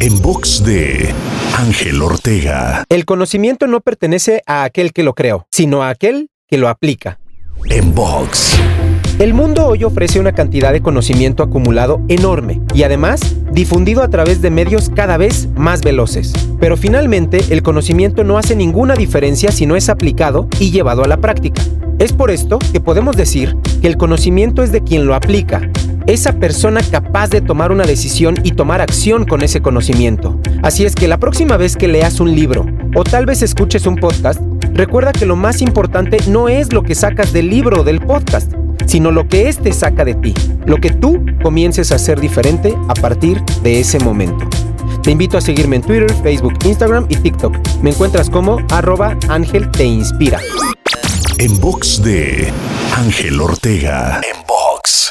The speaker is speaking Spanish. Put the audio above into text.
En box de Ángel Ortega. El conocimiento no pertenece a aquel que lo creó, sino a aquel que lo aplica. En box. El mundo hoy ofrece una cantidad de conocimiento acumulado enorme y además difundido a través de medios cada vez más veloces. Pero finalmente el conocimiento no hace ninguna diferencia si no es aplicado y llevado a la práctica. Es por esto que podemos decir que el conocimiento es de quien lo aplica, esa persona capaz de tomar una decisión y tomar acción con ese conocimiento. Así es que la próxima vez que leas un libro o tal vez escuches un podcast, recuerda que lo más importante no es lo que sacas del libro o del podcast, sino lo que éste saca de ti, lo que tú comiences a hacer diferente a partir de ese momento. Te invito a seguirme en Twitter, Facebook, Instagram y TikTok. Me encuentras como arroba Ángel Te Inspira. En box de Ángel Ortega. En box.